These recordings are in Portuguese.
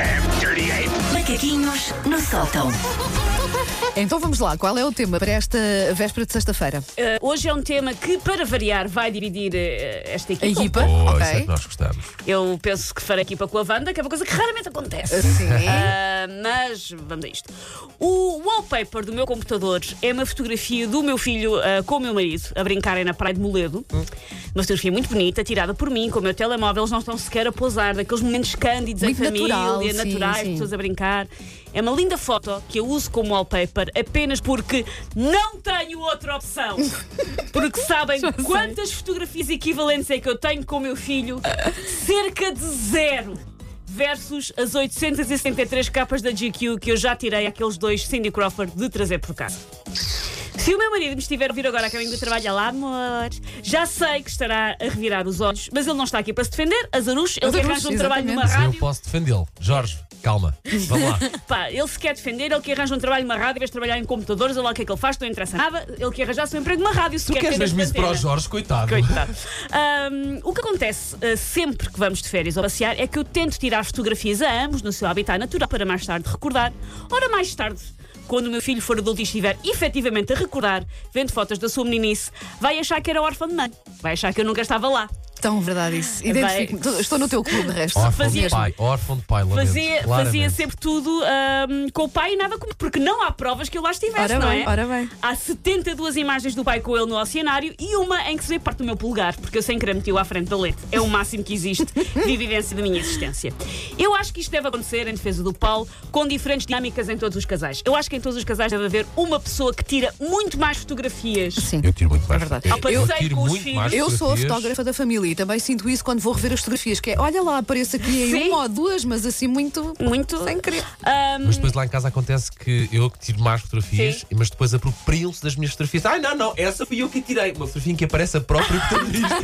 damn dirty ape! Macaquinhos no sótão. Então vamos lá, qual é o tema para esta véspera de sexta-feira? Eh, hoje é um tema que, para variar, vai dividir eh, esta A equipa. equipa? Oh, isso é ok. nós gostamos. Eu penso que farei equipa com a Wanda, que é uma coisa que raramente acontece. Sim. Ah, mas vamos a isto. O wallpaper do meu computador é uma fotografia do meu filho ah, com o meu marido a brincarem na praia de Moledo. Uma fotografia muito bonita, tirada por mim, com o meu telemóvel. Eles não estão sequer a pousar, daqueles momentos cândidos Muito em família, natural, sim, naturais, sim. pessoas a brincar. É uma linda foto que eu uso como wallpaper apenas porque não tenho outra opção. Porque sabem quantas fotografias equivalentes é que eu tenho com o meu filho? Cerca de zero. Versus as 873 capas da GQ que eu já tirei àqueles dois Cindy Crawford de trazer por cá. Se o meu marido me estiver a ouvir agora a caminho do trabalho, lá, amor, já sei que estará a revirar os olhos, mas ele não está aqui para se defender. Azarush, ele que Azarush, arranja um trabalho numa. Mas eu rádio. posso defendê-lo. Jorge, calma. Vamos lá. Pá, ele se quer defender, ele que arranja um trabalho numa rádio, em vez de trabalhar em computadores, olha lá o que é que ele faz, não interessa nada. Ele que arranjasse um emprego numa rádio, se Tu quer queres ter mesmo isso para o. Jorge, coitado. Coitado. Ahm, o que acontece ah, sempre que vamos de férias ou passear é que eu tento tirar fotografias a ambos no seu habitat natural para mais tarde recordar. Ora, mais tarde. Quando o meu filho for adulto e estiver efetivamente a recordar, vendo fotos da sua meninice, vai achar que era órfã de mãe. Vai achar que eu nunca estava lá. Tão verdade isso. Identifico-me. Estou no teu clube de resto. Órfão Fazia- de pai, órfão de pai, lamento. Fazia, claramente. fazia sempre tudo com o pai e nada comigo, porque não há provas que eu lá estivesse, Ora não bem, é? ora bem. Há 72 imagens do pai com ele no oceanário e uma em que se vê parte do meu polegar, porque eu sem querer meti-o à frente da leite. É o máximo que existe de evidência da minha existência. Eu acho que isto deve acontecer, em defesa do Paulo, com diferentes dinâmicas em todos os casais. Eu acho que em todos os casais deve haver uma pessoa que tira muito mais fotografias. Sim. Eu tiro muito mais. É verdade. Eu, Ao passeio tiro com os muito filhos. mais Eu sou a fotografias. fotógrafa da família e também sinto isso quando vou rever as fotografias, que é, olha lá, apareço aqui em Sim. uma ou duas, mas assim muito... Muito. Sem querer. Ahm, Mas depois lá em casa acontece que eu que tiro mais fotografias, Sim. mas depois apropriam-se das minhas fotografias. Ai, não, não, essa fui eu que tirei. Uma fotografia em que aparece a própria protagonista.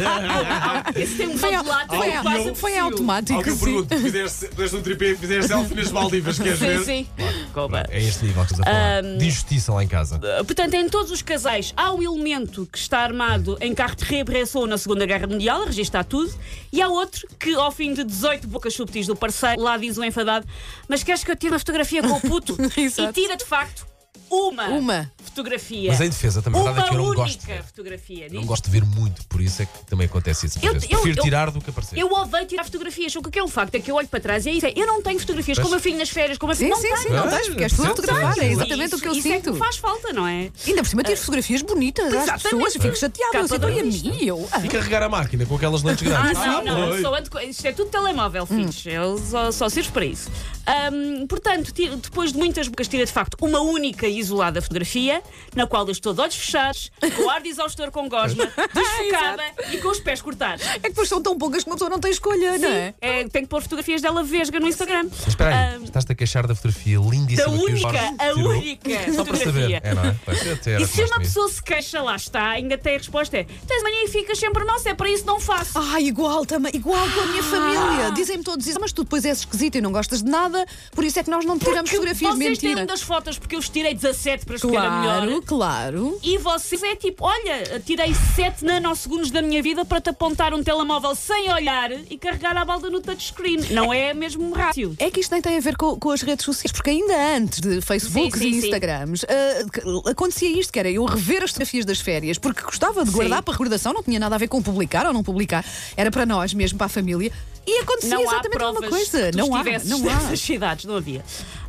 esse tem um Foi, lado, foi, foi possível. automático. Alguém sim. pergunta, fizeste, fizeste um tripé, fizeste selfie nas Maldivas, queres Sim, ver? sim. Coba. é este nível que estás a falar. De injustiça lá em casa. Portanto, em todos os casais há um elemento que está armado em carro de reapressão na Segunda Guerra Mundial, a registrar tudo, e há outro que, ao fim de 18 bocas subtis do parceiro, lá diz o enfadado: Mas queres que eu tire uma fotografia com o puto? e tira de facto uma, Uma. Fotografia. Mas em defesa, também, uma verdade é que eu não única gosto. de- fotografia. Não gosto de ver muito, por isso é que também acontece isso. Eu- eu- Prefiro eu- tirar do que aparecer. Eu odeio tirar fotografias. O que é um facto é que eu olho para trás e é isso. é, Eu não tenho fotografias com o meu filho nas férias, com o meu filho. Sim, não sim, tenho. sim, não Ah, tens, porque és tu a certo, fotografar, certo. é exatamente o que eu isso é que sinto. faz falta, não é? Ainda por cima tiro fotografias bonitas às Exatamente. pessoas, fico chateada. Eu olha a mim, e eu. ah, E carregar a máquina com aquelas lentes Ah, grandes. não, não, eu ando com- Isto é tudo telemóvel, filhos. Eu só, só sirvo para isso. Ahm, portanto, depois de muitas bocas, tira de facto uma única e isolada fotografia, na qual eu estou de olhos fechados, com ar de exaustor com gosma, desfocada e com os pés cortados. É que depois são tão poucas que uma pessoa não tem escolha, não é? É, tenho que pôr fotografias dela vesga no Instagram. Espera aí, Ahm, estás-te a queixar da fotografia lindíssima da que o única, Jorge a tirou? única Só para saber. fotografia. É, não é? Pois, eu até era E se uma pessoa se queixa, lá está, ainda tem a resposta: é tens mania e ficas sempre se é para isso não faço. Ah, igual também, igual com a minha família. Dizem-me todos isso, mas tu depois és esquisito e não gostas de nada, por isso é que nós não tiramos Porque fotografias de vocês têm mentira. das fotos porque eu os tirei 17 para escolher a Claro, melhor. claro. E vocês é tipo, olha, tirei 7 nanosegundos da minha vida para te apontar um telemóvel sem olhar e carregar a balda no touchscreen. Não é mesmo rácio. É que isto nem tem a ver com, com as redes sociais, porque ainda antes de Facebooks Sim, sim, e. Instagrams que- acontecia isto, que era eu rever as fotografias das férias, porque gostava de guardar Sim. para recordação, não tinha nada a ver com publicar ou não publicar, era para nós mesmo, para a família, e acontecia Não há exatamente a provas mesma coisa. Não há, não há. nessas cidades, não havia.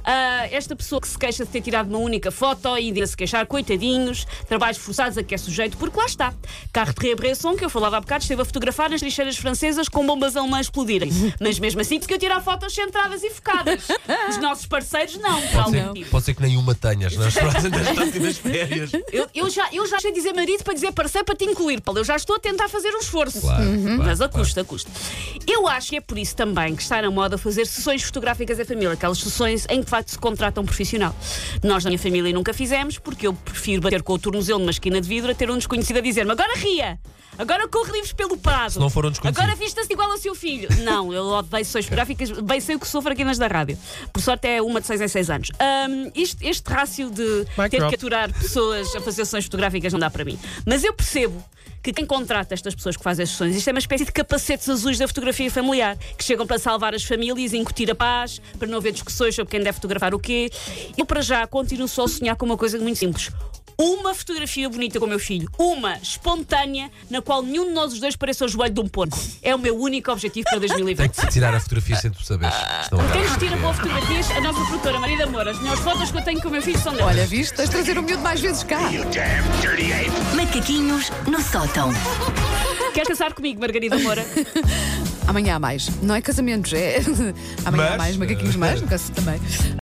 Ah, esta pessoa que se queixa de ter tirado uma única foto e ainda se queixar, coitadinhos, trabalhos forçados a que é sujeito, porque lá está. Carro de reapreensão, que eu falava há bocado, esteve a fotografar as trincheiras francesas com bombas alemãs explodirem. Mas mesmo assim, que eu tirar fotos centradas e focadas. Os nossos parceiros não, por Pode algum ser, motivo. pode ser que nenhuma tenhas nas próximas férias. Eu, eu já, eu já sei dizer marido para dizer parceiro para te incluir, Paulo. Eu já estou a tentar fazer um esforço. Claro, claro, Mas a claro. custa, a custa. Eu acho que é por isso também que está na moda fazer sessões fotográficas em família, aquelas sessões em que de facto se contrata um profissional. Nós na minha família nunca fizemos, porque eu prefiro bater com o tornozelo numa esquina de vidro a ter um desconhecido a dizer-me agora ria! Agora corre livres pelo Prado. Se não for um desconhecido. Agora vista-se igual ao seu filho. Não, eu odeio sessões fotográficas, bem sei o que sofro aqui nas da rádio. Por sorte é uma de 6 em 6 anos. Ahm, isto- este rácio de Mic ter que aturar pessoas a fazer sessões fotográficas não dá para mim. Mas eu percebo que quem contrata estas pessoas que fazem as sessões, isto é uma espécie de capacetes azuis da fotografia familiar, que chegam para salvar as famílias, incutir a paz, para não haver discussões sobre quem deve fotografar o quê. Eu, para já, continuo só a sonhar com uma coisa muito simples. Uma fotografia bonita com o meu filho. Uma, espontânea, na qual nenhum de nós os dois pareça o joelho de um porco. É o meu único objetivo para Tem 2020. que se tirar a fotografia sem tu saberes. Estão a dar. Quem nos tira boas fotografias, a nossa produtora Maria Amor. As melhores fotos que eu tenho com o meu filho são delas. Olha, viste? Tens de trazer o miúdo mais vezes cá. Macaquinhos no sótão. Quer casar comigo, Margarida Moura? Amanhã há mais. Não é casamentos, é. Amanhã há Mas- mais, macaquinhos mais, no caso também.